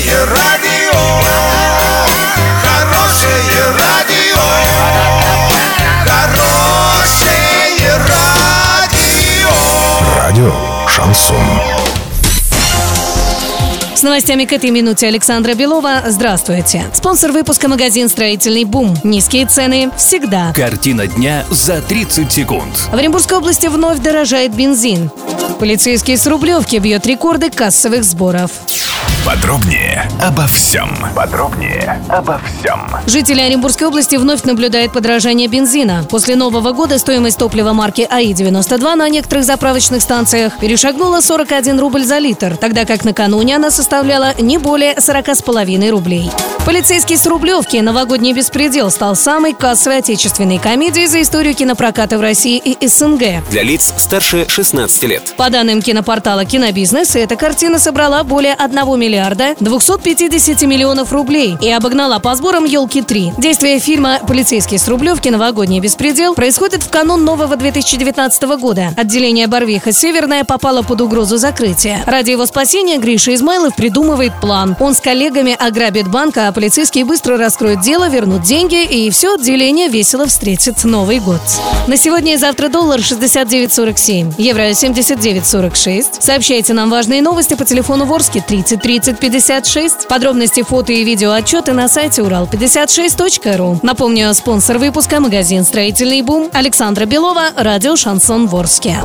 Хорошее радио, хорошее радио, хорошее радио. Радио Шансон. С новостями к этой минуте Александра Белова. Здравствуйте. Спонсор выпуска магазин «Строительный бум». Низкие цены всегда. Картина дня за 30 секунд. В Оренбургской области вновь дорожает бензин. Полицейский с Рублевки бьет рекорды кассовых сборов. Подробнее обо всем. Подробнее обо всем. Жители Оренбургской области вновь наблюдают подорожание бензина. После Нового года стоимость топлива марки АИ-92 на некоторых заправочных станциях перешагнула 41 рубль за литр, тогда как накануне она составляла не более 40,5 рублей. Полицейский с Рублевки «Новогодний беспредел» стал самой кассовой отечественной комедией за историю кинопроката в России и СНГ. Для лиц старше 16 лет. По данным кинопортала «Кинобизнес», эта картина собрала более 1 миллиарда 250 миллионов рублей и обогнала по сборам «Елки 3». Действие фильма «Полицейский с Рублевки. Новогодний беспредел» происходит в канун нового 2019 года. Отделение Барвиха Северная попало под угрозу закрытия. Ради его спасения Гриша Измайлов придумывает план. Он с коллегами ограбит банк, полицейские быстро раскроют дело, вернут деньги, и все отделение весело встретит Новый год. На сегодня и завтра доллар 69.47, евро 79.46. Сообщайте нам важные новости по телефону Ворске 30 30 56. Подробности, фото и видео отчеты на сайте урал56.ру. Напомню, спонсор выпуска – магазин «Строительный бум» Александра Белова, радио «Шансон Ворске».